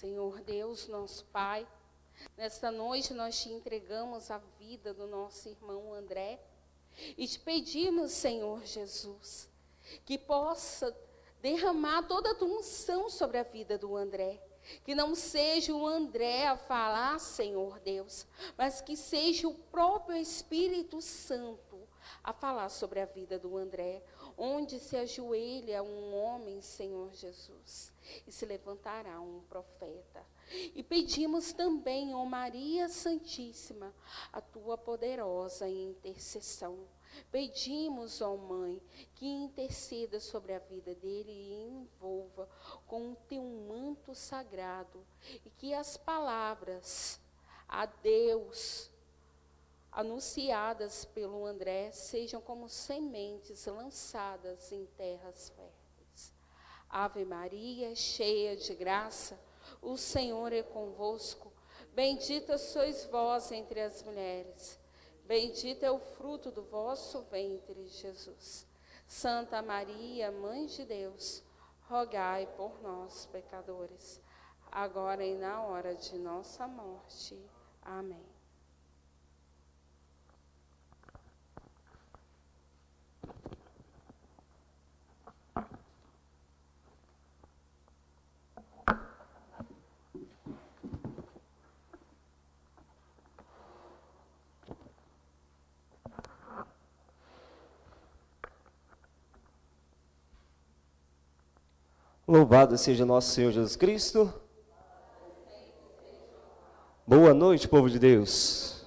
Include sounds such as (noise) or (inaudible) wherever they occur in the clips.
Senhor Deus, nosso Pai, nesta noite nós te entregamos a vida do nosso irmão André e te pedimos, Senhor Jesus, que possa derramar toda a tua unção sobre a vida do André. Que não seja o André a falar, Senhor Deus, mas que seja o próprio Espírito Santo a falar sobre a vida do André, onde se ajoelha um homem, Senhor Jesus, e se levantará um profeta. E pedimos também, ó Maria Santíssima, a tua poderosa intercessão. Pedimos, ó Mãe, que interceda sobre a vida dele e envolva com o teu manto sagrado e que as palavras a Deus anunciadas pelo André sejam como sementes lançadas em terras férteis. Ave Maria, cheia de graça, o Senhor é convosco. Bendita sois vós entre as mulheres. Bendito é o fruto do vosso ventre, Jesus. Santa Maria, Mãe de Deus, rogai por nós, pecadores, agora e na hora de nossa morte. Amém. Louvado seja nosso Senhor Jesus Cristo. Boa noite, povo de Deus.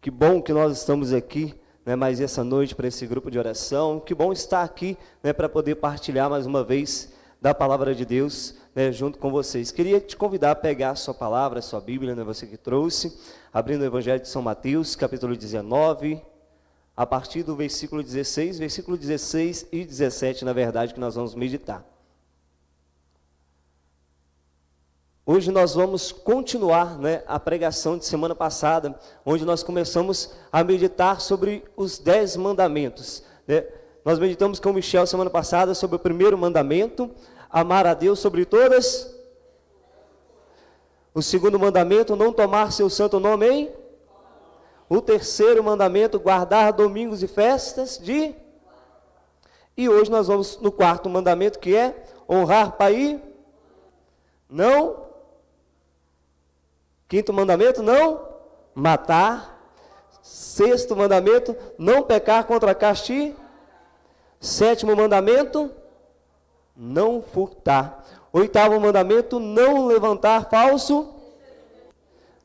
Que bom que nós estamos aqui, né, mais essa noite para esse grupo de oração. Que bom estar aqui, né, para poder partilhar mais uma vez da palavra de Deus, né, junto com vocês. Queria te convidar a pegar a sua palavra, a sua Bíblia, né, você que trouxe, abrindo o Evangelho de São Mateus, capítulo 19, a partir do versículo 16, versículo 16 e 17, na verdade, que nós vamos meditar. Hoje nós vamos continuar né, a pregação de semana passada, onde nós começamos a meditar sobre os dez mandamentos. Né? Nós meditamos com o Michel semana passada sobre o primeiro mandamento, amar a Deus sobre todas. O segundo mandamento, não tomar seu santo nome em. O terceiro mandamento, guardar domingos e festas de. E hoje nós vamos no quarto mandamento, que é honrar pai não Quinto mandamento, não matar. Sexto mandamento, não pecar contra castigo. Sétimo mandamento, não furtar. Oitavo mandamento, não levantar falso.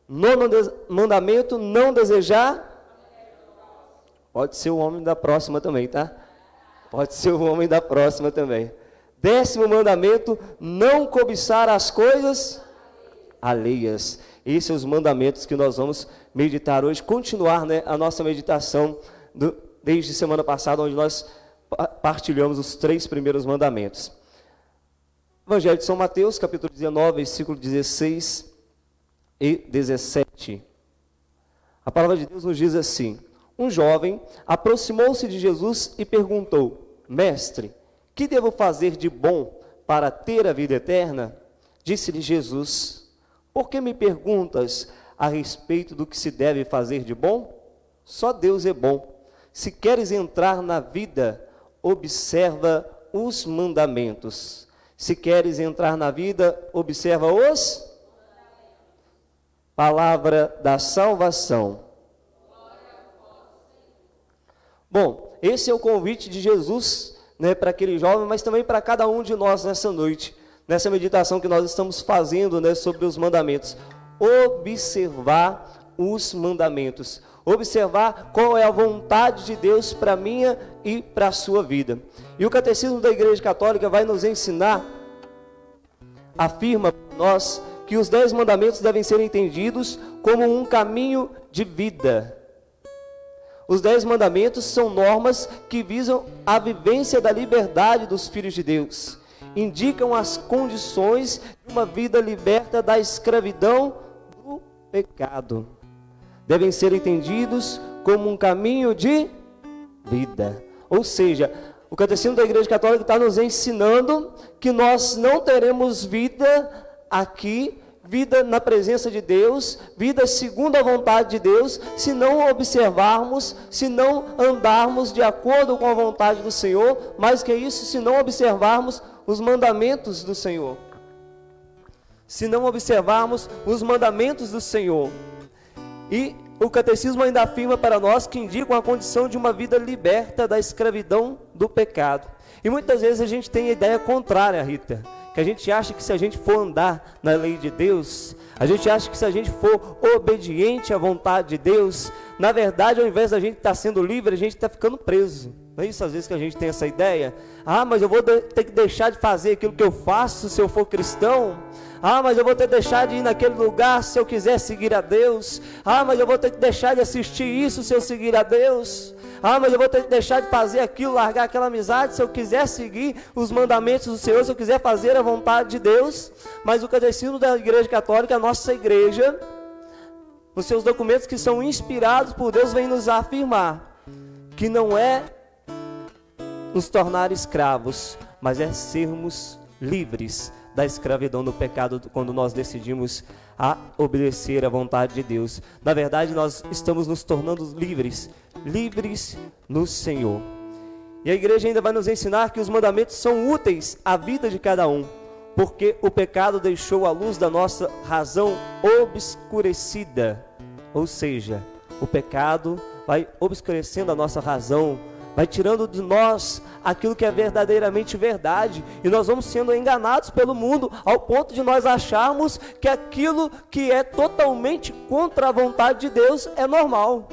Nono mandamento, não desejar. Pode ser o homem da próxima também, tá? Pode ser o homem da próxima também. Décimo mandamento, não cobiçar as coisas alheias. Esses são os mandamentos que nós vamos meditar hoje, continuar né, a nossa meditação do, desde semana passada, onde nós partilhamos os três primeiros mandamentos. Evangelho de São Mateus, capítulo 19, versículo 16 e 17. A palavra de Deus nos diz assim: Um jovem aproximou-se de Jesus e perguntou: Mestre, que devo fazer de bom para ter a vida eterna? Disse-lhe Jesus: por que me perguntas a respeito do que se deve fazer de bom? Só Deus é bom. Se queres entrar na vida, observa os mandamentos. Se queres entrar na vida, observa os palavra da salvação. Bom, esse é o convite de Jesus né, para aquele jovem, mas também para cada um de nós nessa noite nessa meditação que nós estamos fazendo né, sobre os mandamentos. Observar os mandamentos. Observar qual é a vontade de Deus para minha e para a sua vida. E o Catecismo da Igreja Católica vai nos ensinar, afirma nós, que os dez mandamentos devem ser entendidos como um caminho de vida. Os dez mandamentos são normas que visam a vivência da liberdade dos filhos de Deus indicam as condições de uma vida liberta da escravidão do pecado. Devem ser entendidos como um caminho de vida. Ou seja, o Catecismo da Igreja Católica está nos ensinando que nós não teremos vida aqui, vida na presença de Deus, vida segundo a vontade de Deus, se não observarmos, se não andarmos de acordo com a vontade do Senhor, mais que isso, se não observarmos os mandamentos do Senhor. Se não observarmos os mandamentos do Senhor. E o catecismo ainda afirma para nós que indicam a condição de uma vida liberta da escravidão do pecado. E muitas vezes a gente tem a ideia contrária, Rita, que a gente acha que se a gente for andar na lei de Deus, a gente acha que se a gente for obediente à vontade de Deus, na verdade, ao invés da gente estar sendo livre, a gente está ficando preso. Não é isso às vezes que a gente tem essa ideia? Ah, mas eu vou ter que deixar de fazer aquilo que eu faço se eu for cristão. Ah, mas eu vou ter que deixar de ir naquele lugar se eu quiser seguir a Deus. Ah, mas eu vou ter que deixar de assistir isso se eu seguir a Deus. Ah, mas eu vou ter que deixar de fazer aquilo, largar aquela amizade se eu quiser seguir os mandamentos do Senhor, se eu quiser fazer a vontade de Deus. Mas o catecismo da Igreja Católica, a nossa igreja, os seus documentos que são inspirados por Deus, vem nos afirmar que não é nos tornar escravos, mas é sermos livres da escravidão do pecado quando nós decidimos a obedecer à vontade de Deus. Na verdade, nós estamos nos tornando livres, livres no Senhor. E a igreja ainda vai nos ensinar que os mandamentos são úteis à vida de cada um, porque o pecado deixou a luz da nossa razão obscurecida. Ou seja, o pecado vai obscurecendo a nossa razão, vai tirando de nós aquilo que é verdadeiramente verdade, e nós vamos sendo enganados pelo mundo ao ponto de nós acharmos que aquilo que é totalmente contra a vontade de Deus é normal.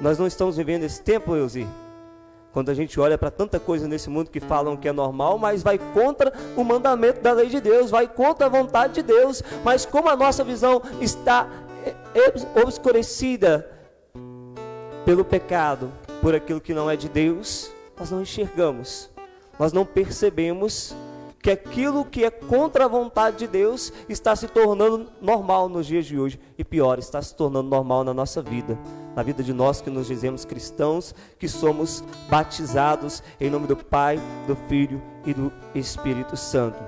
Nós não estamos vivendo esse tempo, Eusi. Quando a gente olha para tanta coisa nesse mundo que falam que é normal, mas vai contra o mandamento da lei de Deus, vai contra a vontade de Deus, mas como a nossa visão está obscurecida pelo pecado, por aquilo que não é de Deus, nós não enxergamos, nós não percebemos que aquilo que é contra a vontade de Deus está se tornando normal nos dias de hoje e pior, está se tornando normal na nossa vida, na vida de nós que nos dizemos cristãos, que somos batizados em nome do Pai, do Filho e do Espírito Santo.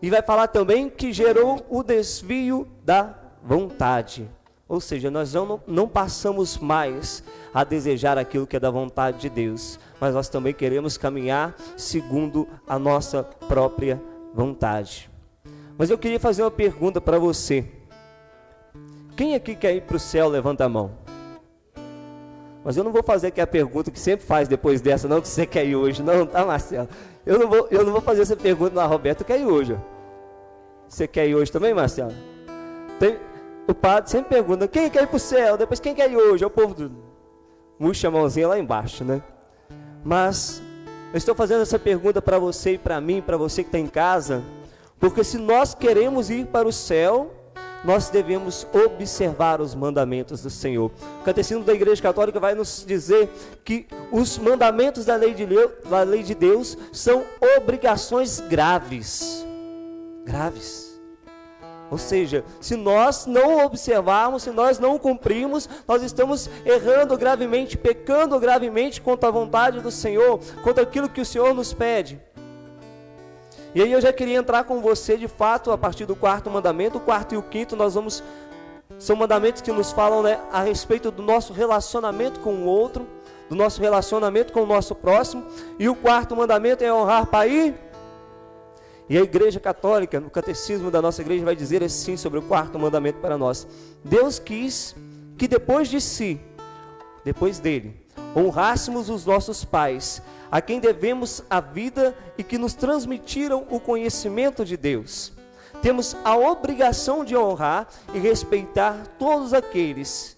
E vai falar também que gerou o desvio da vontade. Ou seja, nós não, não passamos mais a desejar aquilo que é da vontade de Deus, mas nós também queremos caminhar segundo a nossa própria vontade. Mas eu queria fazer uma pergunta para você. Quem aqui quer ir para o céu? Levanta a mão. Mas eu não vou fazer aqui a pergunta que sempre faz depois dessa, não, que você quer ir hoje. Não, tá, Marcelo? Eu não vou, eu não vou fazer essa pergunta na Roberto quer ir hoje. Você quer ir hoje também, Marcelo? Tem, o padre sempre pergunta: quem quer ir para o céu? Depois, quem quer ir hoje? É o povo do. Murcha a mãozinha lá embaixo, né? Mas eu estou fazendo essa pergunta para você e para mim, para você que está em casa, porque se nós queremos ir para o céu, nós devemos observar os mandamentos do Senhor. O Catecismo da Igreja Católica vai nos dizer que os mandamentos da lei de, da lei de Deus são obrigações graves. Graves. Ou seja, se nós não observarmos, se nós não cumprirmos, nós estamos errando gravemente, pecando gravemente contra a vontade do Senhor, contra aquilo que o Senhor nos pede. E aí eu já queria entrar com você de fato a partir do quarto mandamento, o quarto e o quinto nós vamos são mandamentos que nos falam né, a respeito do nosso relacionamento com o outro, do nosso relacionamento com o nosso próximo. E o quarto mandamento é honrar pai e a Igreja Católica, no catecismo da nossa igreja, vai dizer assim sobre o quarto mandamento para nós: Deus quis que depois de si, depois dele, honrássemos os nossos pais, a quem devemos a vida e que nos transmitiram o conhecimento de Deus. Temos a obrigação de honrar e respeitar todos aqueles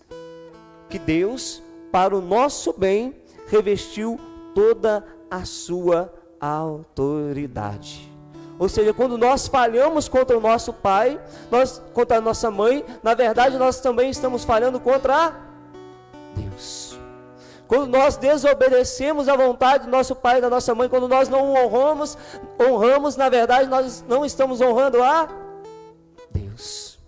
que Deus, para o nosso bem, revestiu toda a sua autoridade. Ou seja, quando nós falhamos contra o nosso pai, nós contra a nossa mãe, na verdade nós também estamos falhando contra Deus. Quando nós desobedecemos a vontade do nosso pai e da nossa mãe, quando nós não honramos, honramos, na verdade nós não estamos honrando a Deus.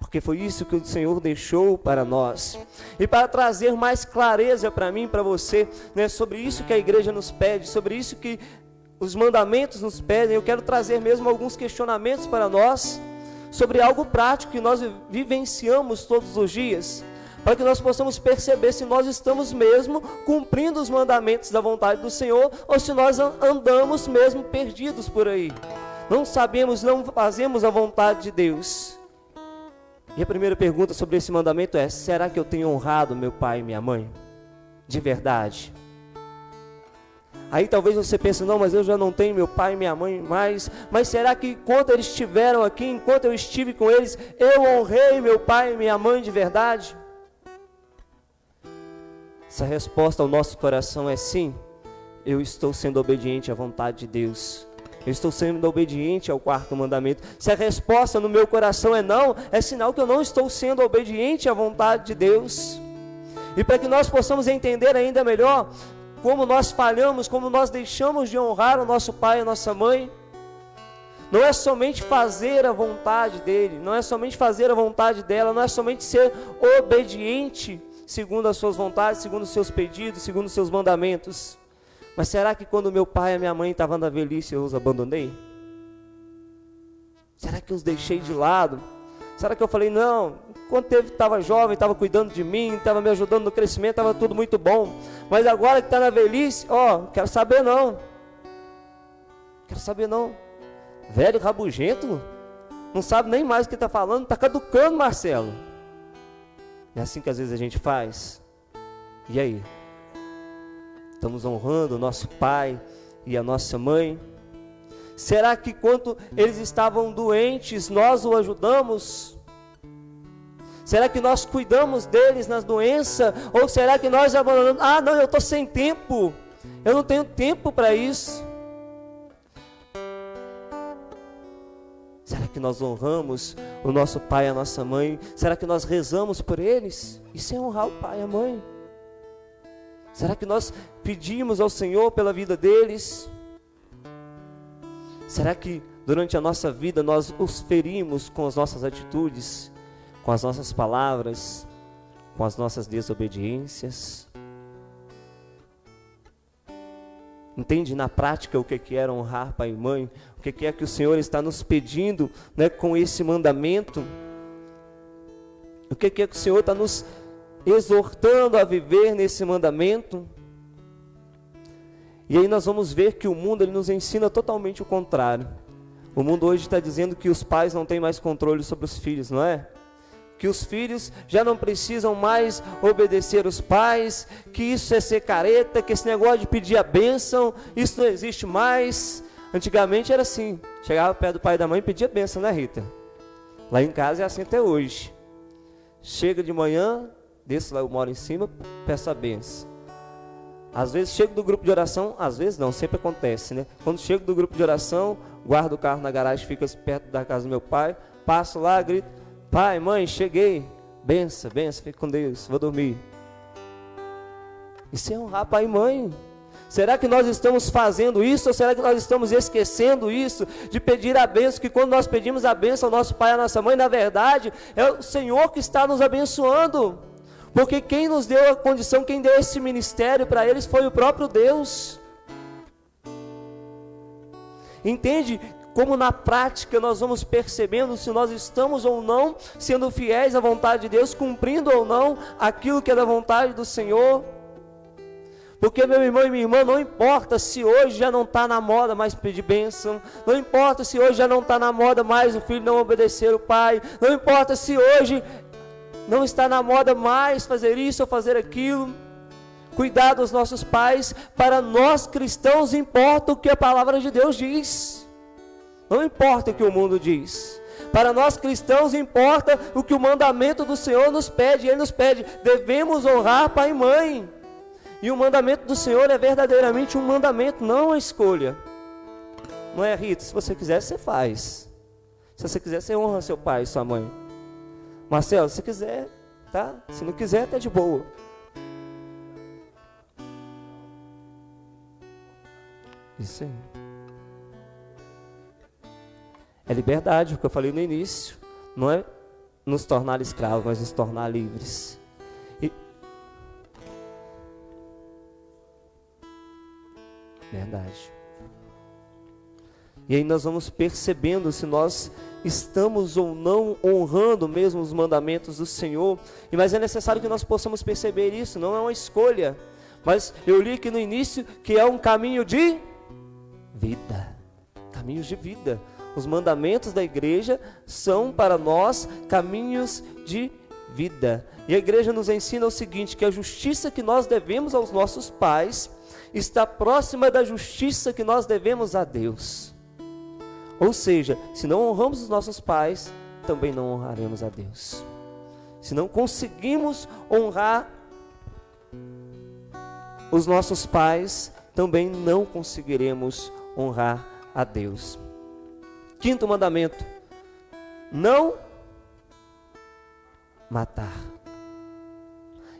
Porque foi isso que o Senhor deixou para nós. E para trazer mais clareza para mim, para você, né, sobre isso que a igreja nos pede, sobre isso que os mandamentos nos pedem, eu quero trazer mesmo alguns questionamentos para nós sobre algo prático que nós vivenciamos todos os dias, para que nós possamos perceber se nós estamos mesmo cumprindo os mandamentos da vontade do Senhor ou se nós andamos mesmo perdidos por aí. Não sabemos, não fazemos a vontade de Deus. E a primeira pergunta sobre esse mandamento é: será que eu tenho honrado meu pai e minha mãe? De verdade. Aí talvez você pense, não, mas eu já não tenho meu pai e minha mãe mais. Mas será que enquanto eles estiveram aqui, enquanto eu estive com eles, eu honrei meu pai e minha mãe de verdade? Se a resposta ao nosso coração é sim, eu estou sendo obediente à vontade de Deus. Eu estou sendo obediente ao quarto mandamento. Se a resposta no meu coração é não, é sinal que eu não estou sendo obediente à vontade de Deus. E para que nós possamos entender ainda melhor, como nós falhamos, como nós deixamos de honrar o nosso pai e a nossa mãe. Não é somente fazer a vontade dele, não é somente fazer a vontade dela, não é somente ser obediente segundo as suas vontades, segundo os seus pedidos, segundo os seus mandamentos. Mas será que quando meu pai e minha mãe estavam na velhice eu os abandonei? Será que eu os deixei de lado? Será que eu falei, não, quando estava jovem, estava cuidando de mim, estava me ajudando no crescimento, estava tudo muito bom. Mas agora que está na velhice, ó, quero saber não. Quero saber não. Velho rabugento, não sabe nem mais o que está falando, está caducando, Marcelo. É assim que às vezes a gente faz. E aí? Estamos honrando o nosso pai e a nossa mãe? Será que quando eles estavam doentes, nós o ajudamos? Será que nós cuidamos deles nas doenças? Ou será que nós abandonamos? Ah, não, eu estou sem tempo. Eu não tenho tempo para isso. Será que nós honramos o nosso pai e a nossa mãe? Será que nós rezamos por eles? Isso é honrar o pai e a mãe. Será que nós pedimos ao Senhor pela vida deles? Será que durante a nossa vida nós os ferimos com as nossas atitudes, com as nossas palavras, com as nossas desobediências? Entende na prática o que é honrar pai e mãe? O que é que o Senhor está nos pedindo né, com esse mandamento? O que é que o Senhor está nos exortando a viver nesse mandamento? E aí nós vamos ver que o mundo ele nos ensina totalmente o contrário. O mundo hoje está dizendo que os pais não têm mais controle sobre os filhos, não é? Que os filhos já não precisam mais obedecer os pais, que isso é ser careta, que esse negócio de pedir a bênção, isso não existe mais. Antigamente era assim, chegava perto do pai e da mãe e pedia bênção, né Rita? Lá em casa é assim até hoje. Chega de manhã, desço lá, eu moro em cima, peço a bênção. Às vezes chego do grupo de oração, às vezes não, sempre acontece, né? Quando chego do grupo de oração, guardo o carro na garagem, fica perto da casa do meu pai, passo lá, grito: Pai, mãe, cheguei. Benção, benção, fique com Deus, vou dormir. Isso é honrar pai e mãe. Será que nós estamos fazendo isso ou será que nós estamos esquecendo isso de pedir a bênção? Que quando nós pedimos a bênção ao nosso pai e à nossa mãe, na verdade é o Senhor que está nos abençoando. Porque quem nos deu a condição, quem deu esse ministério para eles foi o próprio Deus. Entende? Como na prática nós vamos percebendo se nós estamos ou não sendo fiéis à vontade de Deus, cumprindo ou não aquilo que é da vontade do Senhor. Porque, meu irmão e minha irmã, não importa se hoje já não está na moda mais pedir bênção, não importa se hoje já não está na moda mais o filho não obedecer o pai, não importa se hoje não está na moda mais fazer isso ou fazer aquilo. Cuidar dos nossos pais, para nós cristãos importa o que a palavra de Deus diz. Não importa o que o mundo diz. Para nós cristãos importa o que o mandamento do Senhor nos pede. Ele nos pede: devemos honrar pai e mãe. E o mandamento do Senhor é verdadeiramente um mandamento, não uma escolha. Não é, Rita? Se você quiser, você faz. Se você quiser, você honra seu pai e sua mãe. Marcelo, se quiser, tá? Se não quiser, tá de boa. Isso aí. É liberdade, o que eu falei no início. Não é nos tornar escravos, mas nos tornar livres. E... Verdade. 1 Coríntios E aí nós vamos percebendo se nós estamos ou não honrando mesmo os mandamentos do Senhor. Mas é necessário que nós possamos perceber isso, não é uma escolha. Mas eu li aqui no início que é um caminho de vida. Caminhos de vida. Os mandamentos da igreja são para nós caminhos de vida. E a igreja nos ensina o seguinte: que a justiça que nós devemos aos nossos pais está próxima da justiça que nós devemos a Deus. Ou seja, se não honramos os nossos pais, também não honraremos a Deus. Se não conseguimos honrar os nossos pais, também não conseguiremos honrar a Deus. Quinto mandamento: não matar.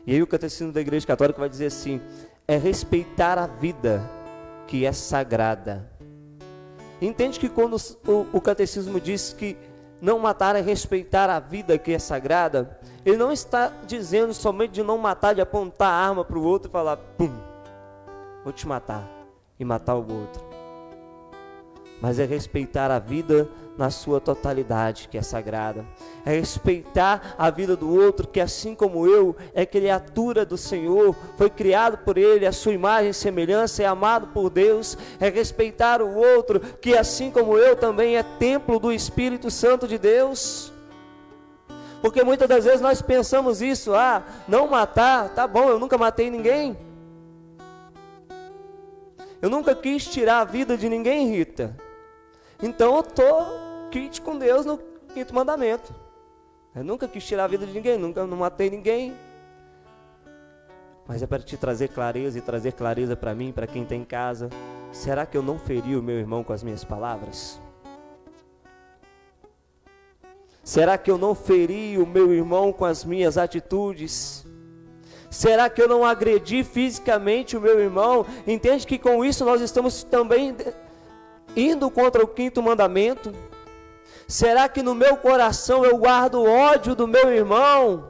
E aí o catecismo da Igreja Católica vai dizer assim: é respeitar a vida que é sagrada. Entende que quando o, o catecismo diz que não matar é respeitar a vida que é sagrada, ele não está dizendo somente de não matar, de apontar a arma para o outro e falar, pum, vou te matar, e matar o outro. Mas é respeitar a vida na sua totalidade, que é sagrada. É respeitar a vida do outro, que assim como eu, é criatura do Senhor, foi criado por Ele, a sua imagem e semelhança, é amado por Deus. É respeitar o outro, que assim como eu também é templo do Espírito Santo de Deus. Porque muitas das vezes nós pensamos isso, ah, não matar, tá bom, eu nunca matei ninguém. Eu nunca quis tirar a vida de ninguém, Rita. Então eu estou quite com Deus no quinto mandamento. Eu nunca quis tirar a vida de ninguém, nunca não matei ninguém. Mas é para te trazer clareza e trazer clareza para mim, para quem está em casa. Será que eu não feri o meu irmão com as minhas palavras? Será que eu não feri o meu irmão com as minhas atitudes? Será que eu não agredi fisicamente o meu irmão? Entende que com isso nós estamos também indo contra o quinto mandamento? Será que no meu coração eu guardo ódio do meu irmão?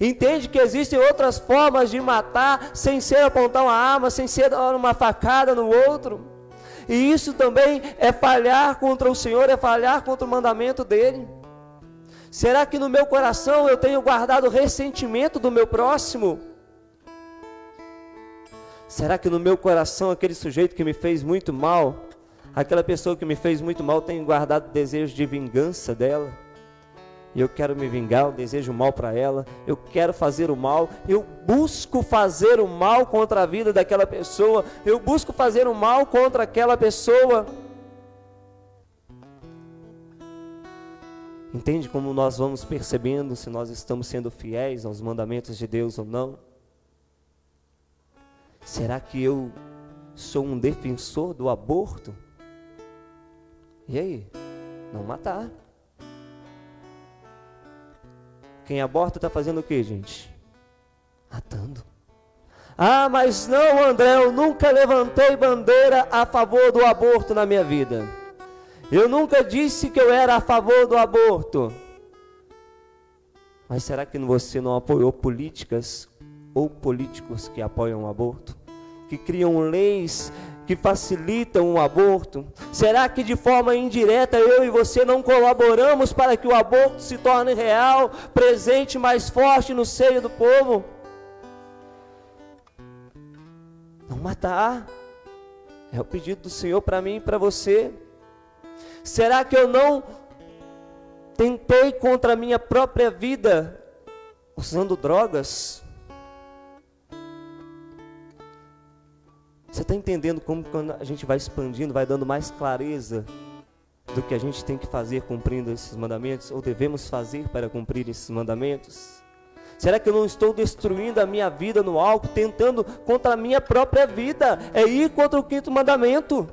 Entende que existem outras formas de matar sem ser apontar uma arma, sem ser dar uma facada no outro? E isso também é falhar contra o Senhor, é falhar contra o mandamento dele. Será que no meu coração eu tenho guardado ressentimento do meu próximo? Será que no meu coração aquele sujeito que me fez muito mal, aquela pessoa que me fez muito mal, tem guardado desejo de vingança dela? E eu quero me vingar, eu desejo mal para ela, eu quero fazer o mal, eu busco fazer o mal contra a vida daquela pessoa, eu busco fazer o mal contra aquela pessoa. Entende como nós vamos percebendo se nós estamos sendo fiéis aos mandamentos de Deus ou não? Será que eu sou um defensor do aborto? E aí? Não matar. Quem aborta está fazendo o que, gente? Matando. Ah, mas não, André, eu nunca levantei bandeira a favor do aborto na minha vida. Eu nunca disse que eu era a favor do aborto. Mas será que você não apoiou políticas ou políticos que apoiam o aborto, que criam leis que facilitam o aborto? Será que de forma indireta eu e você não colaboramos para que o aborto se torne real, presente, mais forte no seio do povo? Não matar. É o pedido do Senhor para mim e para você. Será que eu não tentei contra a minha própria vida usando drogas? Você está entendendo como quando a gente vai expandindo, vai dando mais clareza do que a gente tem que fazer cumprindo esses mandamentos, ou devemos fazer para cumprir esses mandamentos? Será que eu não estou destruindo a minha vida no álcool, tentando contra a minha própria vida? É ir contra o quinto mandamento.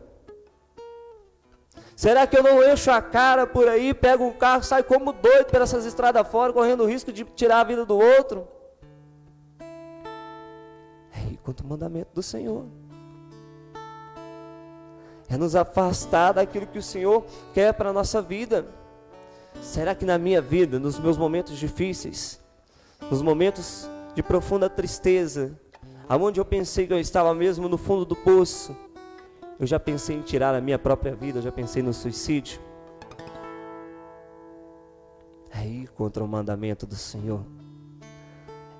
Será que eu não encho a cara por aí, pego um carro, saio como doido por essas estradas fora, correndo o risco de tirar a vida do outro? É ir contra o mandamento do Senhor é nos afastar daquilo que o Senhor quer para a nossa vida. Será que na minha vida, nos meus momentos difíceis, nos momentos de profunda tristeza, aonde eu pensei que eu estava mesmo no fundo do poço, Eu já pensei em tirar a minha própria vida, eu já pensei no suicídio. É ir contra o mandamento do Senhor.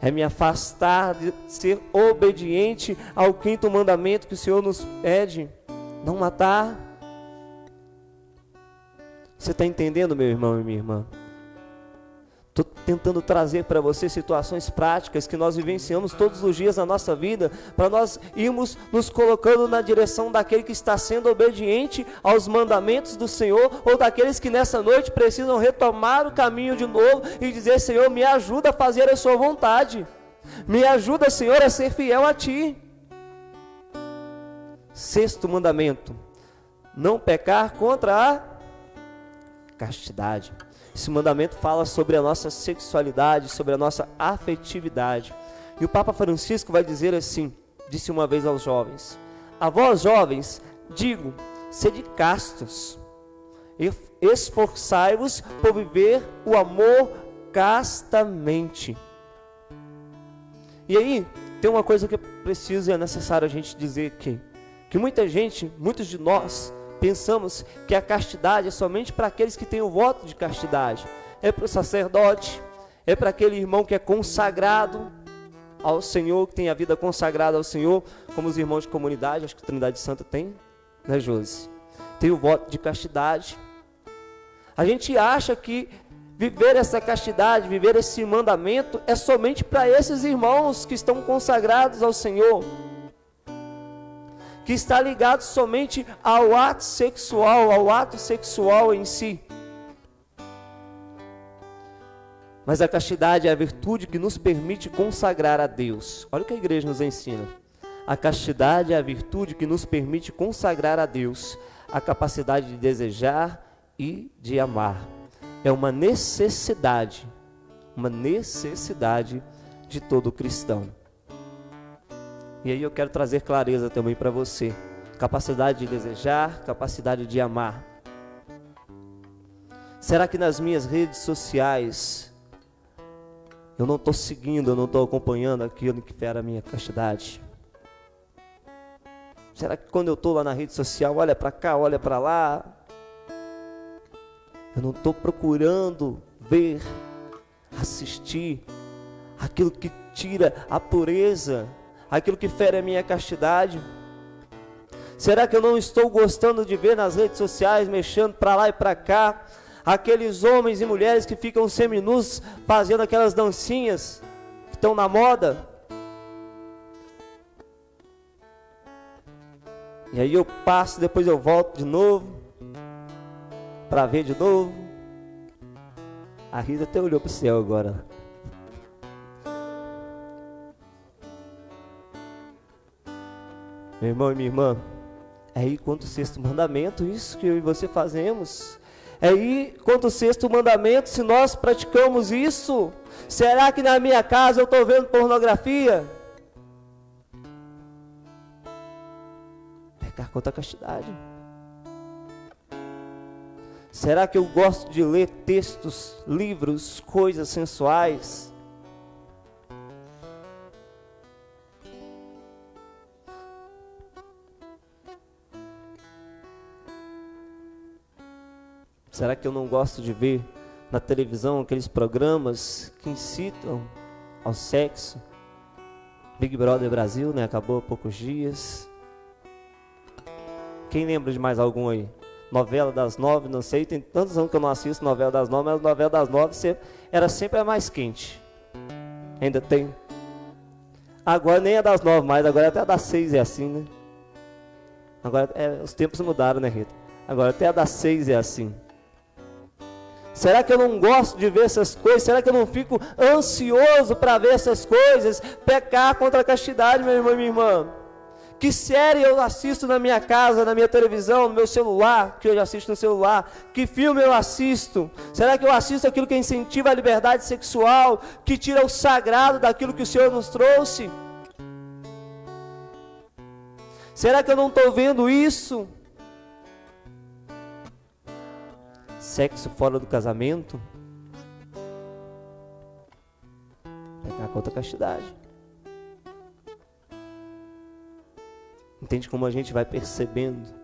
É me afastar de ser obediente ao quinto mandamento que o Senhor nos pede: não matar. Você está entendendo, meu irmão e minha irmã? Estou tentando trazer para você situações práticas que nós vivenciamos todos os dias na nossa vida, para nós irmos nos colocando na direção daquele que está sendo obediente aos mandamentos do Senhor, ou daqueles que nessa noite precisam retomar o caminho de novo e dizer: Senhor, me ajuda a fazer a Sua vontade, me ajuda, Senhor, a ser fiel a Ti. Sexto mandamento: não pecar contra a castidade. Esse mandamento fala sobre a nossa sexualidade, sobre a nossa afetividade. E o Papa Francisco vai dizer assim: disse uma vez aos jovens: A vós, jovens, digo, sede castos, esforçai-vos por viver o amor castamente. E aí, tem uma coisa que é preciso e é necessário a gente dizer aqui: que muita gente, muitos de nós, pensamos que a castidade é somente para aqueles que têm o voto de castidade. É para o sacerdote, é para aquele irmão que é consagrado ao Senhor, que tem a vida consagrada ao Senhor, como os irmãos de comunidade, acho que a Trindade Santa tem, né, Josi? Tem o voto de castidade. A gente acha que viver essa castidade, viver esse mandamento é somente para esses irmãos que estão consagrados ao Senhor que está ligado somente ao ato sexual, ao ato sexual em si. Mas a castidade é a virtude que nos permite consagrar a Deus. Olha o que a igreja nos ensina. A castidade é a virtude que nos permite consagrar a Deus a capacidade de desejar e de amar. É uma necessidade, uma necessidade de todo cristão. E aí eu quero trazer clareza também para você. Capacidade de desejar, capacidade de amar. Será que nas minhas redes sociais eu não estou seguindo, eu não estou acompanhando aquilo que fera a minha castidade? Será que quando eu estou lá na rede social, olha para cá, olha para lá, eu não estou procurando ver, assistir aquilo que tira a pureza aquilo que fere a minha castidade? Será que eu não estou gostando de ver nas redes sociais, mexendo para lá e para cá, aqueles homens e mulheres que ficam seminus fazendo aquelas dancinhas que estão na moda? E aí eu passo, depois eu volto de novo, para ver de novo. A Rita até olhou para o céu agora. Meu irmão e minha irmã, é aí quanto o sexto mandamento, isso que eu e você fazemos. É aí quanto o sexto mandamento, se nós praticamos isso, será que na minha casa eu estou vendo pornografia? Pecar contra a castidade. Será que eu gosto de ler textos, livros, coisas sensuais? Será que eu não gosto de ver na televisão aqueles programas que incitam ao sexo? Big Brother Brasil, né? Acabou há poucos dias. Quem lembra de mais algum aí? Novela das nove, não sei, tem tantos anos que eu não assisto novela das nove, mas a novela das nove era sempre a mais quente. Ainda tem. Agora nem é das nove mais, agora até a das seis é assim, né? Agora é, os tempos mudaram, né, Rita? Agora até a das seis é assim. Será que eu não gosto de ver essas coisas? Será que eu não fico ansioso para ver essas coisas? Pecar contra a castidade, meu irmão e minha irmã. Que série eu assisto na minha casa, na minha televisão, no meu celular, que eu assisto no celular? Que filme eu assisto? Será que eu assisto aquilo que incentiva a liberdade sexual, que tira o sagrado daquilo que o Senhor nos trouxe? Será que eu não estou vendo isso? Sexo fora do casamento, pecar contra a castidade. Entende como a gente vai percebendo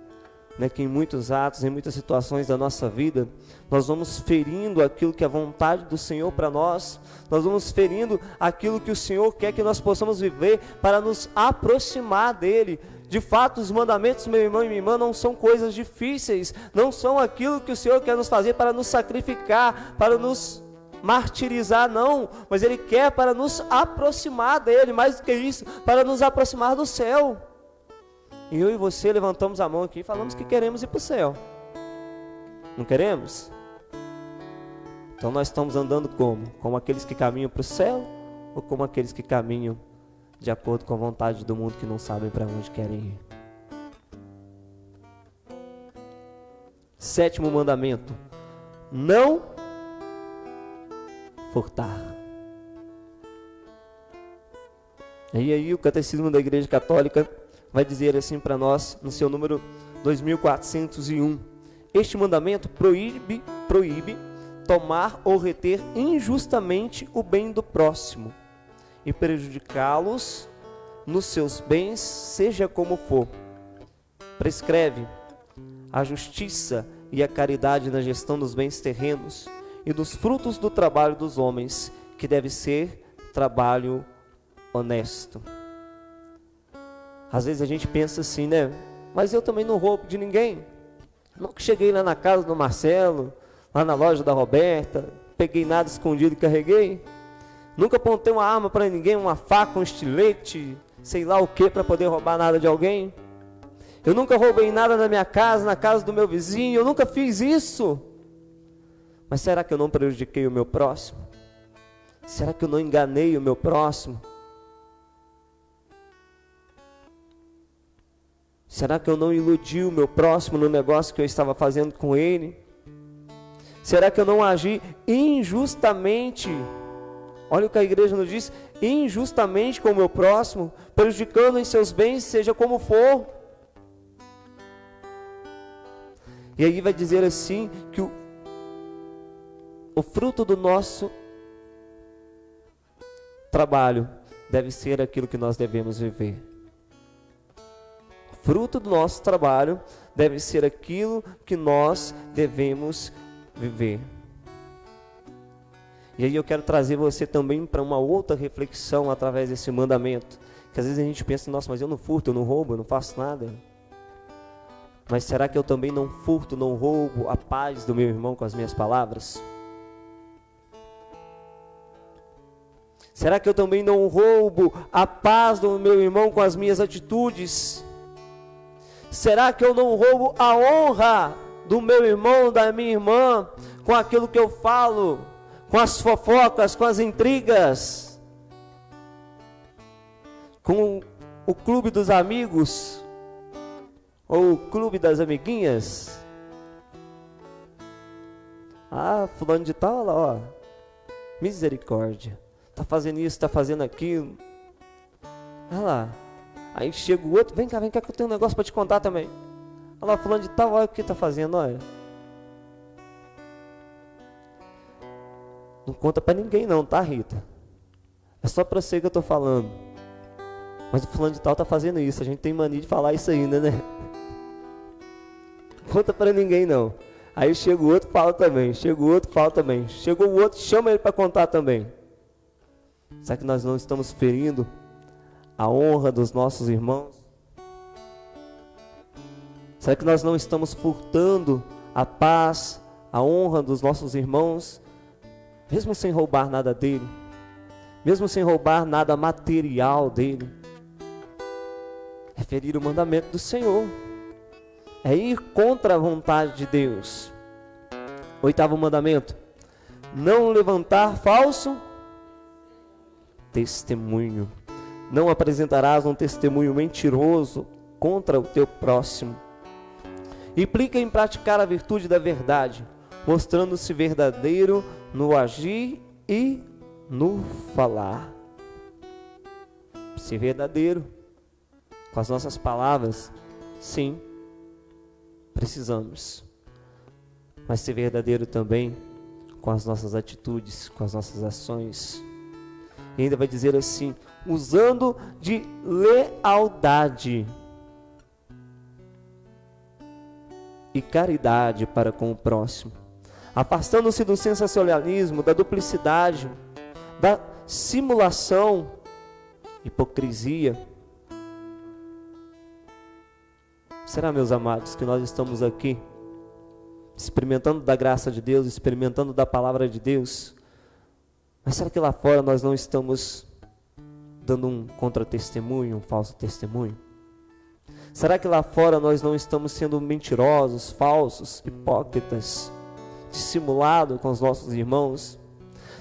né, que em muitos atos, em muitas situações da nossa vida, nós vamos ferindo aquilo que é a vontade do Senhor para nós, nós vamos ferindo aquilo que o Senhor quer que nós possamos viver para nos aproximar dEle. De fato, os mandamentos, meu irmão e minha irmã, não são coisas difíceis, não são aquilo que o Senhor quer nos fazer para nos sacrificar, para nos martirizar, não, mas Ele quer para nos aproximar dEle, mais do que isso, para nos aproximar do céu. E eu e você levantamos a mão aqui e falamos que queremos ir para o céu. Não queremos? Então nós estamos andando como? Como aqueles que caminham para o céu ou como aqueles que caminham de acordo com a vontade do mundo que não sabem para onde querem ir? Sétimo mandamento: não furtar. E aí o catecismo da Igreja Católica vai dizer assim para nós no seu número 2401. Este mandamento proíbe, proíbe tomar ou reter injustamente o bem do próximo e prejudicá-los nos seus bens, seja como for. Prescreve a justiça e a caridade na gestão dos bens terrenos e dos frutos do trabalho dos homens, que deve ser trabalho honesto. Às vezes a gente pensa assim, né? Mas eu também não roubo de ninguém. Nunca cheguei lá na casa do Marcelo, lá na loja da Roberta, peguei nada escondido e carreguei. Nunca apontei uma arma para ninguém, uma faca, um estilete, sei lá o que, para poder roubar nada de alguém. Eu nunca roubei nada na minha casa, na casa do meu vizinho, eu nunca fiz isso. Mas será que eu não prejudiquei o meu próximo? Será que eu não enganei o meu próximo? Será que eu não iludi o meu próximo no negócio que eu estava fazendo com ele? Será que eu não agi injustamente? Olha o que a igreja nos diz: injustamente com o meu próximo, prejudicando em seus bens, seja como for. E aí vai dizer assim que o, o fruto do nosso trabalho deve ser aquilo que nós devemos viver fruto do nosso trabalho deve ser aquilo que nós devemos viver. E aí eu quero trazer você também para uma outra reflexão através desse mandamento. Que às vezes a gente pensa, nossa, mas eu não furto, eu não roubo, eu não faço nada. Mas será que eu também não furto, não roubo a paz do meu irmão com as minhas palavras? Será que eu também não roubo a paz do meu irmão com as minhas atitudes? Será que eu não roubo a honra do meu irmão, da minha irmã, com aquilo que eu falo, com as fofocas, com as intrigas, com o clube dos amigos, ou o clube das amiguinhas? Ah, fulano de tal, lá, ó. Misericórdia. Tá fazendo isso, tá fazendo aquilo. Olha lá. Aí chega o outro, vem cá, vem cá que eu tenho um negócio para te contar também. Olha lá, fulano de tal, olha o que está fazendo, olha. Não conta para ninguém não, tá, Rita? É só para você que eu estou falando. Mas o fulano de tal tá fazendo isso, a gente tem mania de falar isso ainda, né? (laughs) Conta para ninguém não. Aí chega o outro, fala também. Chega o outro, fala também. Chegou o outro, chama ele para contar também. Será que nós não estamos ferindo a honra dos nossos irmãos? Será que nós não estamos furtando a paz, a honra dos nossos irmãos, mesmo sem roubar nada dele, mesmo sem roubar nada material dele? É ferir o mandamento do Senhor, é ir contra a vontade de Deus. Oitavo mandamento: não levantar falso testemunho. Não apresentarás um testemunho mentiroso contra o teu próximo. Implica em praticar a virtude da verdade, mostrando-se verdadeiro no agir e no falar. Ser verdadeiro com as nossas palavras, sim, precisamos. Mas ser verdadeiro também com as nossas atitudes, com as nossas ações. E ainda vai dizer assim: usando de lealdade. e caridade para com o próximo. Afastando-se do sensacionalismo, da duplicidade, da simulação, hipocrisia. Será, meus amados, que nós estamos aqui experimentando da graça de Deus, experimentando da palavra de Deus, mas será que lá fora nós não estamos dando um contra-testemunho, um falso testemunho? Será que lá fora nós não estamos sendo mentirosos, falsos, hipócritas, dissimulados com os nossos irmãos?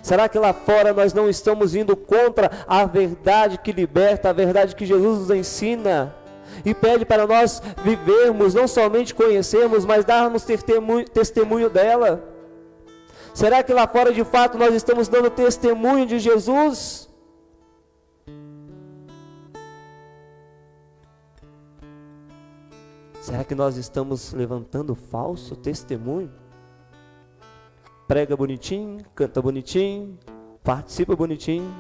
Será que lá fora nós não estamos indo contra a verdade que liberta, a verdade que Jesus nos ensina? E pede para nós vivermos, não somente conhecermos, mas darmos testemunho, testemunho dela. Será que lá fora de fato nós estamos dando testemunho de Jesus? Será que nós estamos levantando falso testemunho? prega bonitinho, canta bonitinho, participa bonitinho,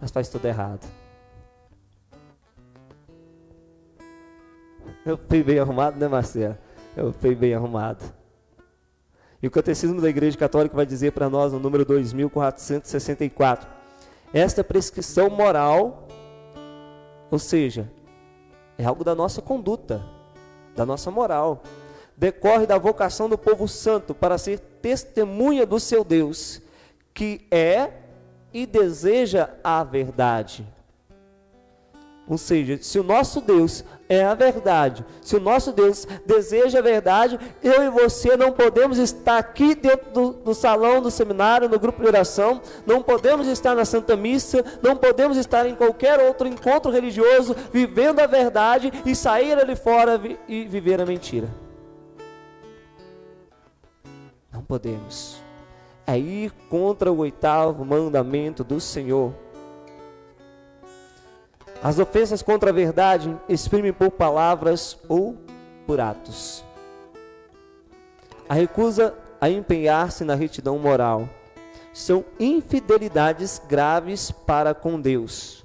mas faz tudo errado. Eu fui bem arrumado, né, Marcelo? Eu fui bem arrumado. E o Catecismo da Igreja Católica vai dizer para nós, no número 2464, esta prescrição moral, ou seja, é algo da nossa conduta, da nossa moral decorre da vocação do povo santo para ser testemunha do seu Deus, que é e deseja a verdade. Ou seja, se o nosso Deus é a verdade, se o nosso Deus deseja a verdade, eu e você não podemos estar aqui dentro do, do, salão do seminário, no grupo de oração, não podemos estar na Santa Missa, não podemos estar em qualquer outro encontro religioso, vivendo a verdade e sair ali fora e viver a mentira. Não podemos. É ir contra o oitavo mandamento do Senhor. As ofensas contra a verdade exprimem por palavras ou por atos. A recusa a empenhar-se na retidão moral são infidelidades graves para com Deus.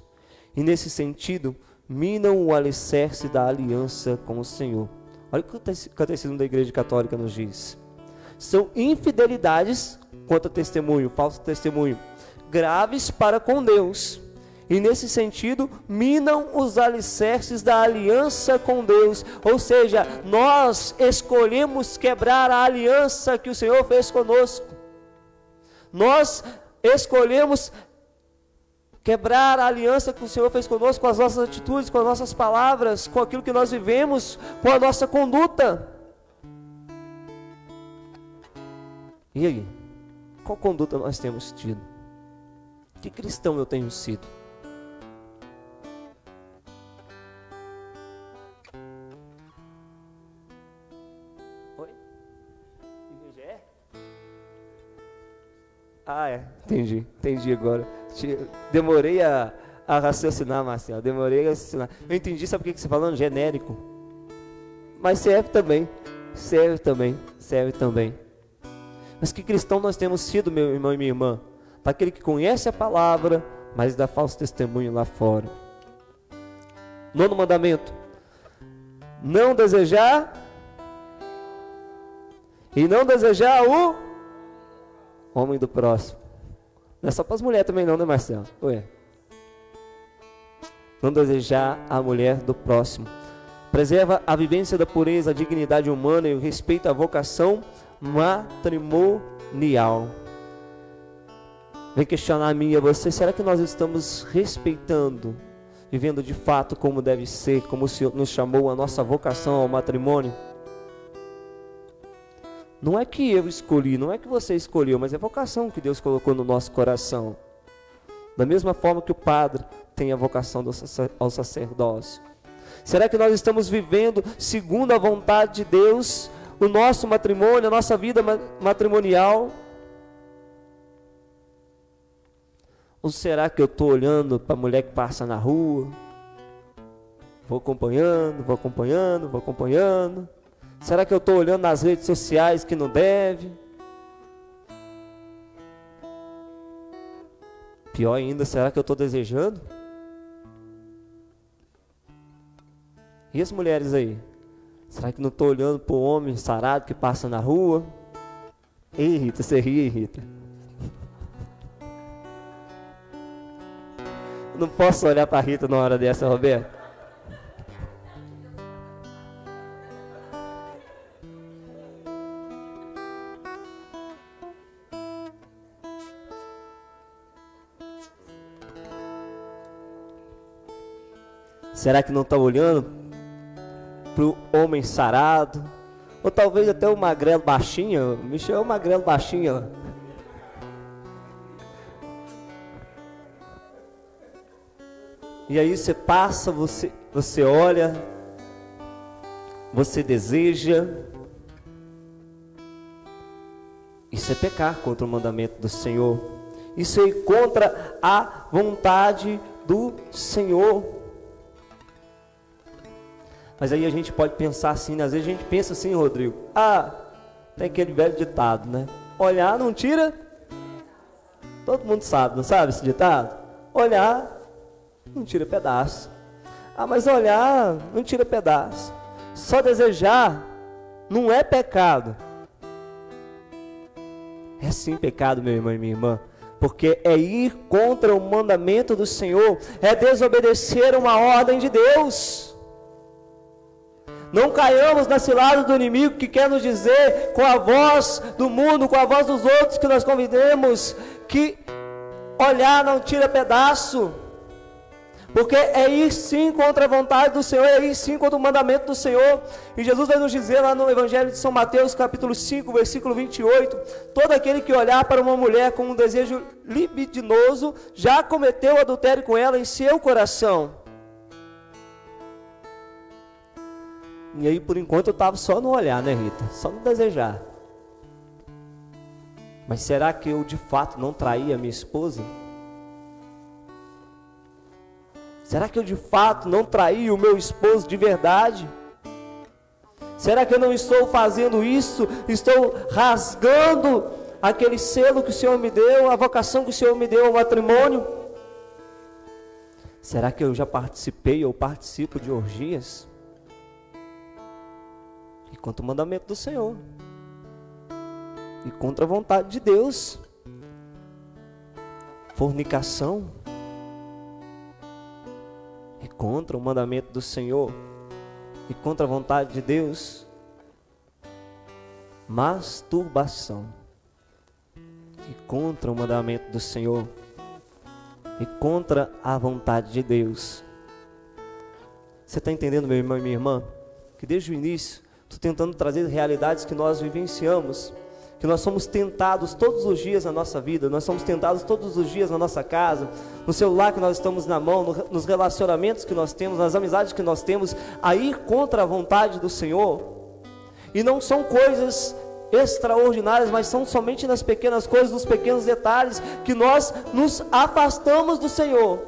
E nesse sentido, minam o alicerce da aliança com o Senhor. Olha o que o catecismo da Igreja Católica nos diz são infidelidades quanto a testemunho, falso testemunho, graves para com Deus. E nesse sentido, minam os alicerces da aliança com Deus. Ou seja, nós escolhemos quebrar a aliança que o Senhor fez conosco. Nós escolhemos quebrar a aliança que o Senhor fez conosco com as nossas atitudes, com as nossas palavras, com aquilo que nós vivemos, com a nossa conduta. E aí? Qual conduta nós temos tido? Que cristão eu tenho sido? Ah, é. Entendi. Entendi agora. Demorei a, a raciocinar, Marcelo. Demorei a raciocinar. Eu entendi, sabe o que você está falando? Genérico. Mas serve também. Serve também. Serve também. Mas que cristão nós temos sido, meu irmão e minha irmã? Daquele que conhece a palavra, mas dá falso testemunho lá fora. Nono mandamento: não desejar e não desejar o homem do próximo. Não é só para as mulheres também, não, né, Marcelo? Ué. Não desejar a mulher do próximo. Preserva a vivência da pureza, a dignidade humana e o respeito à vocação matrimonial. Vem questionar a mim e a você: será que nós estamos respeitando, vivendo de fato como deve ser, como o Senhor nos chamou a nossa vocação ao matrimônio? Não é que eu escolhi, não é que você escolheu, mas é vocação que Deus colocou no nosso coração. Da mesma forma que o padre tem a vocação ao sacerdócio. Será que nós estamos vivendo segundo a vontade de Deus o nosso matrimônio, a nossa vida matrimonial? Ou será que eu estou olhando para a mulher que passa na rua? Vou acompanhando, vou acompanhando, vou acompanhando. Será que eu estou olhando nas redes sociais que não deve? Pior ainda, será que eu estou desejando? E as mulheres aí? Será que não estou olhando para o homem sarado que passa na rua? Ei, Rita, você ri, Rita. Não posso olhar para Rita na hora dessa, Roberto. Será que não está olhando para o homem sarado? Ou talvez até o magrelo baixinho? Michel é o magrelo baixinho. E aí você passa, você, você olha, você deseja. Isso é pecar contra o mandamento do Senhor. Isso é contra a vontade do Senhor. Mas aí a gente pode pensar assim, né? às vezes a gente pensa assim, Rodrigo, ah, tem aquele velho ditado, né? Olhar não tira. Todo mundo sabe, não sabe esse ditado? Olhar não tira pedaço. Ah, mas olhar não tira pedaço. Só desejar não é pecado. É sim pecado, meu irmão e minha irmã. Porque é ir contra o mandamento do Senhor, é desobedecer uma ordem de Deus. Não caiamos na cilada do inimigo que quer nos dizer com a voz do mundo, com a voz dos outros que nós convidemos, que olhar não tira pedaço. Porque é ir sim contra a vontade do Senhor, é ir sim contra o mandamento do Senhor. E Jesus vai nos dizer lá no Evangelho de São Mateus, capítulo 5, versículo 28: Todo aquele que olhar para uma mulher com um desejo libidinoso já cometeu adultério com ela em seu coração. E aí, por enquanto, eu estava só no olhar, né, Rita? Só no desejar. Mas será que eu de fato não traí a minha esposa? Será que eu de fato não traí o meu esposo de verdade? Será que eu não estou fazendo isso? Estou rasgando aquele selo que o Senhor me deu, a vocação que o Senhor me deu ao matrimônio? Será que eu já participei ou participo de orgias? Contra o mandamento do Senhor e contra a vontade de Deus. Fornicação e contra o mandamento do Senhor e contra a vontade de Deus. Masturbação e contra o mandamento do Senhor e contra a vontade de Deus. Você está entendendo, meu irmão e minha irmã? Que desde o início Estou tentando trazer realidades que nós vivenciamos, que nós somos tentados todos os dias na nossa vida, nós somos tentados todos os dias na nossa casa, no celular que nós estamos na mão, no, nos relacionamentos que nós temos, nas amizades que nós temos, a ir contra a vontade do Senhor. E não são coisas extraordinárias, mas são somente nas pequenas coisas, nos pequenos detalhes, que nós nos afastamos do Senhor,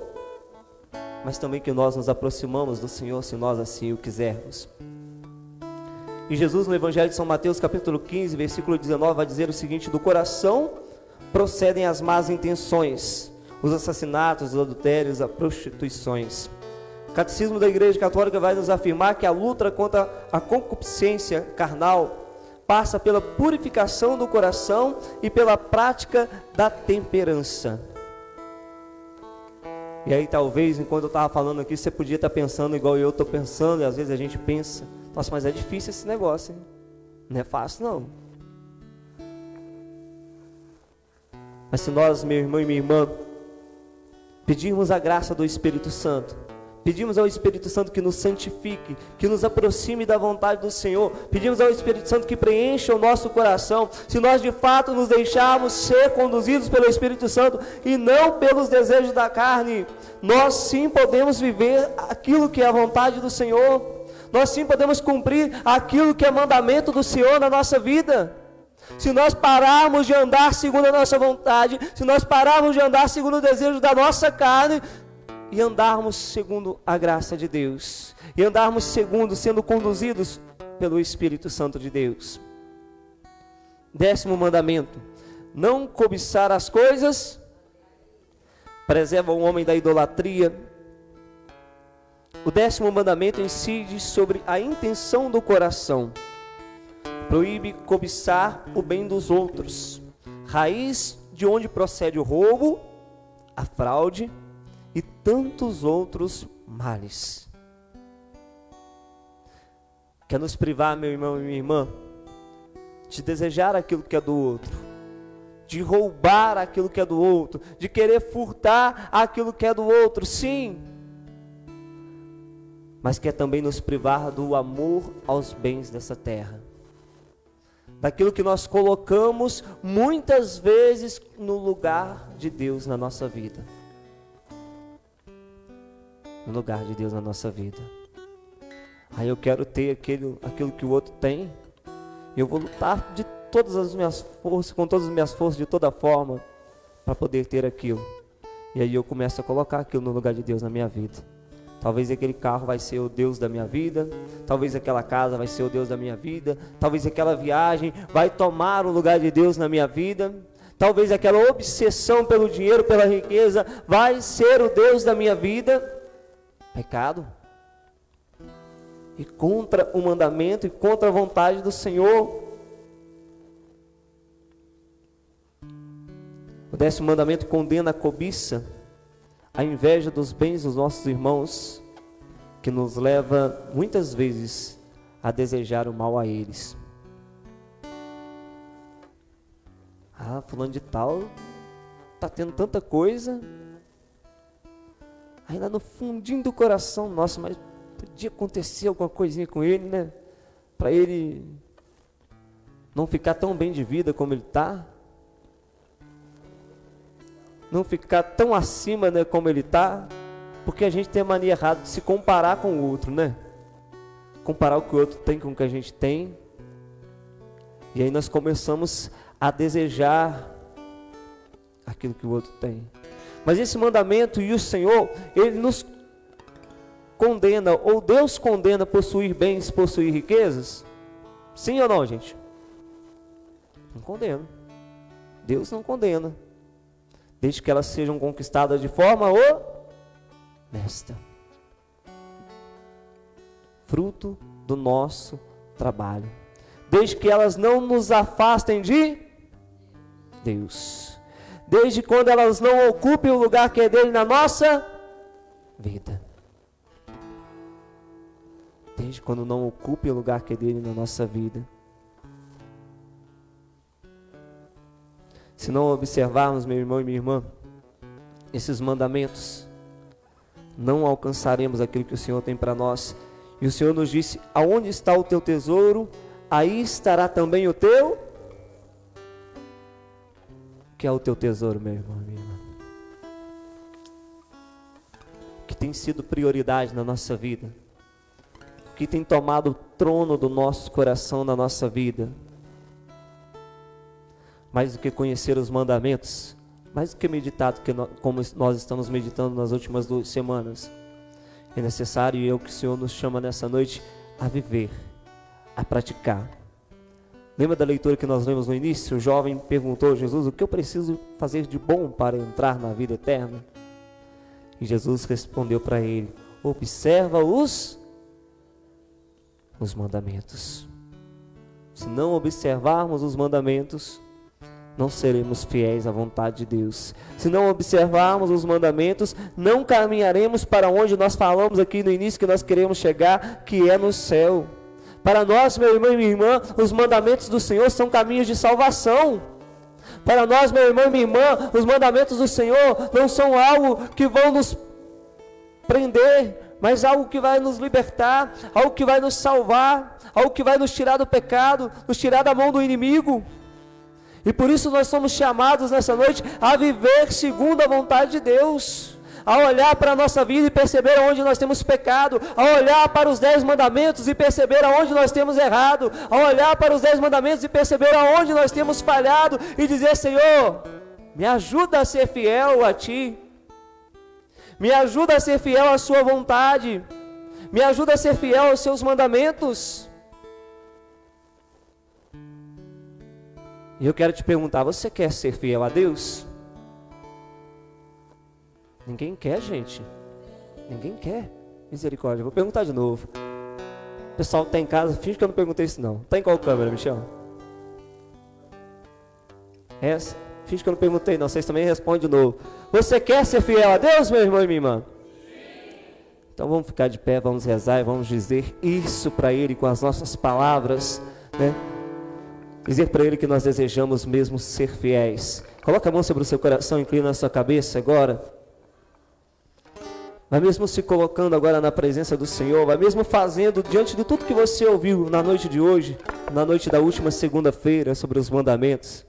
mas também que nós nos aproximamos do Senhor, se nós assim o quisermos. E Jesus, no Evangelho de São Mateus, capítulo 15, versículo 19, vai dizer o seguinte: Do coração procedem as más intenções, os assassinatos, os adultérios, as prostituições. O Catecismo da Igreja Católica vai nos afirmar que a luta contra a concupiscência carnal passa pela purificação do coração e pela prática da temperança. E aí, talvez, enquanto eu estava falando aqui, você podia estar pensando igual eu estou pensando, e às vezes a gente pensa nossa, mas é difícil esse negócio, hein? Não é fácil, não. Mas se nós, meu irmão e minha irmã, pedirmos a graça do Espírito Santo, pedimos ao Espírito Santo que nos santifique, que nos aproxime da vontade do Senhor, pedimos ao Espírito Santo que preencha o nosso coração, se nós de fato nos deixarmos ser conduzidos pelo Espírito Santo e não pelos desejos da carne, nós sim podemos viver aquilo que é a vontade do Senhor nós sim podemos cumprir aquilo que é mandamento do Senhor na nossa vida. Se nós pararmos de andar segundo a nossa vontade, se nós pararmos de andar segundo o desejo da nossa carne, e andarmos segundo a graça de Deus, e andarmos segundo, sendo conduzidos pelo Espírito Santo de Deus. Décimo mandamento: não cobiçar as coisas, preserva o homem da idolatria, O décimo mandamento incide sobre a intenção do coração. Proíbe cobiçar o bem dos outros, raiz de onde procede o roubo, a fraude e tantos outros males. Quer nos privar, meu irmão e minha irmã, de desejar aquilo que é do outro, de roubar aquilo que é do outro, de querer furtar aquilo que é do outro, sim, mas quer também nos privar do amor aos bens dessa terra. Daquilo que nós colocamos muitas vezes no lugar de Deus na nossa vida. No lugar de Deus na nossa vida. Aí eu quero ter aquele, aquilo que o outro tem. Eu vou lutar de todas as minhas forças, com todas as minhas forças, de toda forma, para poder ter aquilo. E aí eu começo a colocar aquilo no lugar de Deus na minha vida. Talvez aquele carro vai ser o Deus da minha vida, talvez aquela casa vai ser o Deus da minha vida, talvez aquela viagem vai tomar o lugar de Deus na minha vida. Talvez aquela obsessão pelo dinheiro, pela riqueza, vai ser o Deus da minha vida. Pecado e contra o mandamento e contra a vontade do Senhor. O décimo mandamento condena a cobiça, a inveja dos bens dos nossos irmãos, que nos leva muitas vezes a desejar o mal a eles. Ah, fulano de tal está tendo tanta coisa, ainda no fundinho do coração nosso, mas podia acontecer alguma coisinha com ele, né? Para ele não ficar tão bem de vida como ele está. Não ficar tão acima né, como ele está. Porque a gente tem a mania errada de se comparar com o outro, né? Comparar o que o outro tem com o que a gente tem. E aí nós começamos a desejar aquilo que o outro tem. Mas esse mandamento e o Senhor, ele nos condena, ou Deus condena possuir bens, possuir riquezas? Sim ou não, gente? Não condena. Deus não condena. Desde que elas sejam conquistadas de forma honesta. Fruto do nosso trabalho. Desde que elas não nos afastem de Deus. Desde quando elas não ocupem o lugar que é dele na nossa vida desde quando não ocupe o lugar que é dele na nossa vida. Se não observarmos, meu irmão e minha irmã, esses mandamentos, não alcançaremos aquilo que o Senhor tem para nós. E o Senhor nos disse: Aonde está o teu tesouro, aí estará também o teu. Que é o teu tesouro, meu irmão e minha irmã. Que tem sido prioridade na nossa vida que tem tomado o trono do nosso coração, na nossa vida. Mais do que conhecer os mandamentos, mais do que meditado, que nós, como nós estamos meditando nas últimas duas semanas, é necessário e é o que o Senhor nos chama nessa noite a viver, a praticar. Lembra da leitura que nós lemos no início? O jovem perguntou a Jesus: O que eu preciso fazer de bom para entrar na vida eterna? E Jesus respondeu para ele: Observa os os mandamentos. Se não observarmos os mandamentos, não seremos fiéis à vontade de Deus. Se não observarmos os mandamentos, não caminharemos para onde nós falamos aqui no início que nós queremos chegar, que é no céu. Para nós, meu irmão e minha irmã, os mandamentos do Senhor são caminhos de salvação. Para nós, meu irmão e minha irmã, os mandamentos do Senhor não são algo que vão nos prender, mas algo que vai nos libertar, algo que vai nos salvar, algo que vai nos tirar do pecado, nos tirar da mão do inimigo. E por isso nós somos chamados nessa noite a viver segundo a vontade de Deus. A olhar para a nossa vida e perceber aonde nós temos pecado, a olhar para os dez mandamentos e perceber aonde nós temos errado, a olhar para os dez mandamentos e perceber aonde nós temos falhado e dizer: Senhor, me ajuda a ser fiel a Ti, me ajuda a ser fiel à Sua vontade. Me ajuda a ser fiel aos Seus mandamentos. E eu quero te perguntar: você quer ser fiel a Deus? Ninguém quer, gente. Ninguém quer. Misericórdia. Vou perguntar de novo. O pessoal está em casa, finge que eu não perguntei isso não. Está em qual câmera, Michel? Essa? Finge que eu não perguntei não. Vocês também respondem de novo. Você quer ser fiel a Deus, meu irmão e minha irmã? Então vamos ficar de pé, vamos rezar e vamos dizer isso para Ele com as nossas palavras, né? Dizer para Ele que nós desejamos mesmo ser fiéis. Coloca a mão sobre o seu coração, inclina a sua cabeça agora. Vai mesmo se colocando agora na presença do Senhor, vai mesmo fazendo diante de tudo que você ouviu na noite de hoje, na noite da última segunda-feira sobre os mandamentos.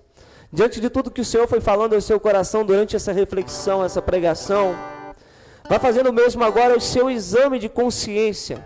Diante de tudo que o Senhor foi falando ao seu coração durante essa reflexão, essa pregação, vai fazendo mesmo agora o seu exame de consciência.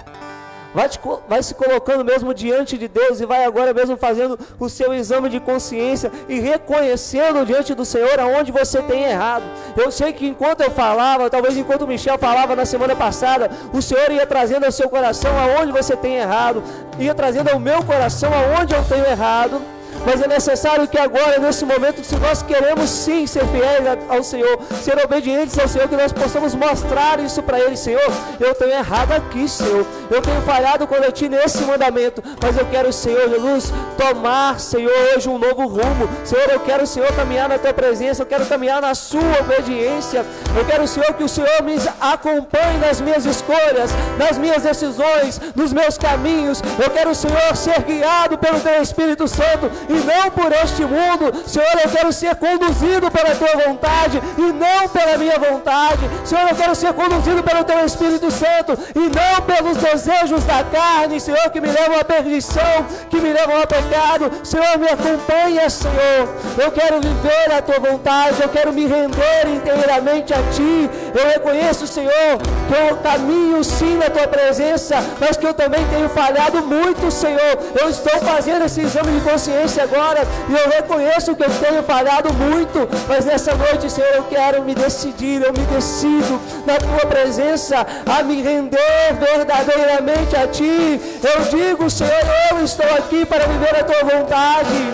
Vai, te, vai se colocando mesmo diante de Deus e vai agora mesmo fazendo o seu exame de consciência e reconhecendo diante do Senhor aonde você tem errado. Eu sei que enquanto eu falava, talvez enquanto o Michel falava na semana passada, o Senhor ia trazendo ao seu coração aonde você tem errado, ia trazendo ao meu coração aonde eu tenho errado mas é necessário que agora, nesse momento, se nós queremos sim ser fiéis ao Senhor, ser obedientes ao Senhor, que nós possamos mostrar isso para Ele, Senhor. Eu tenho errado aqui, Senhor. Eu tenho falhado quando eu tinha nesse mandamento, mas eu quero, Senhor Jesus, tomar, Senhor, hoje um novo rumo. Senhor, eu quero, Senhor, caminhar na Tua presença, eu quero caminhar na Sua obediência. Eu quero, Senhor, que o Senhor me acompanhe nas minhas escolhas, nas minhas decisões, nos meus caminhos. Eu quero, Senhor, ser guiado pelo Teu Espírito Santo e não por este mundo. Senhor, eu quero ser conduzido pela tua vontade e não pela minha vontade. Senhor, eu quero ser conduzido pelo teu Espírito Santo e não pelos desejos da carne, Senhor, que me levam à perdição, que me levam ao pecado. Senhor, me acompanha, Senhor. Eu quero viver a tua vontade, eu quero me render inteiramente a ti. Eu reconheço, Senhor, que eu caminho sim na tua presença, mas que eu também tenho falhado muito, Senhor. Eu estou fazendo esse exame de consciência agora e eu reconheço que eu tenho falhado muito, mas nessa noite, Senhor, eu quero me decidir, eu me decido na tua presença a me render verdadeiramente a ti. Eu digo, Senhor, eu estou aqui para viver a tua vontade,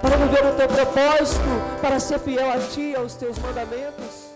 para viver o teu propósito, para ser fiel a ti, aos teus mandamentos.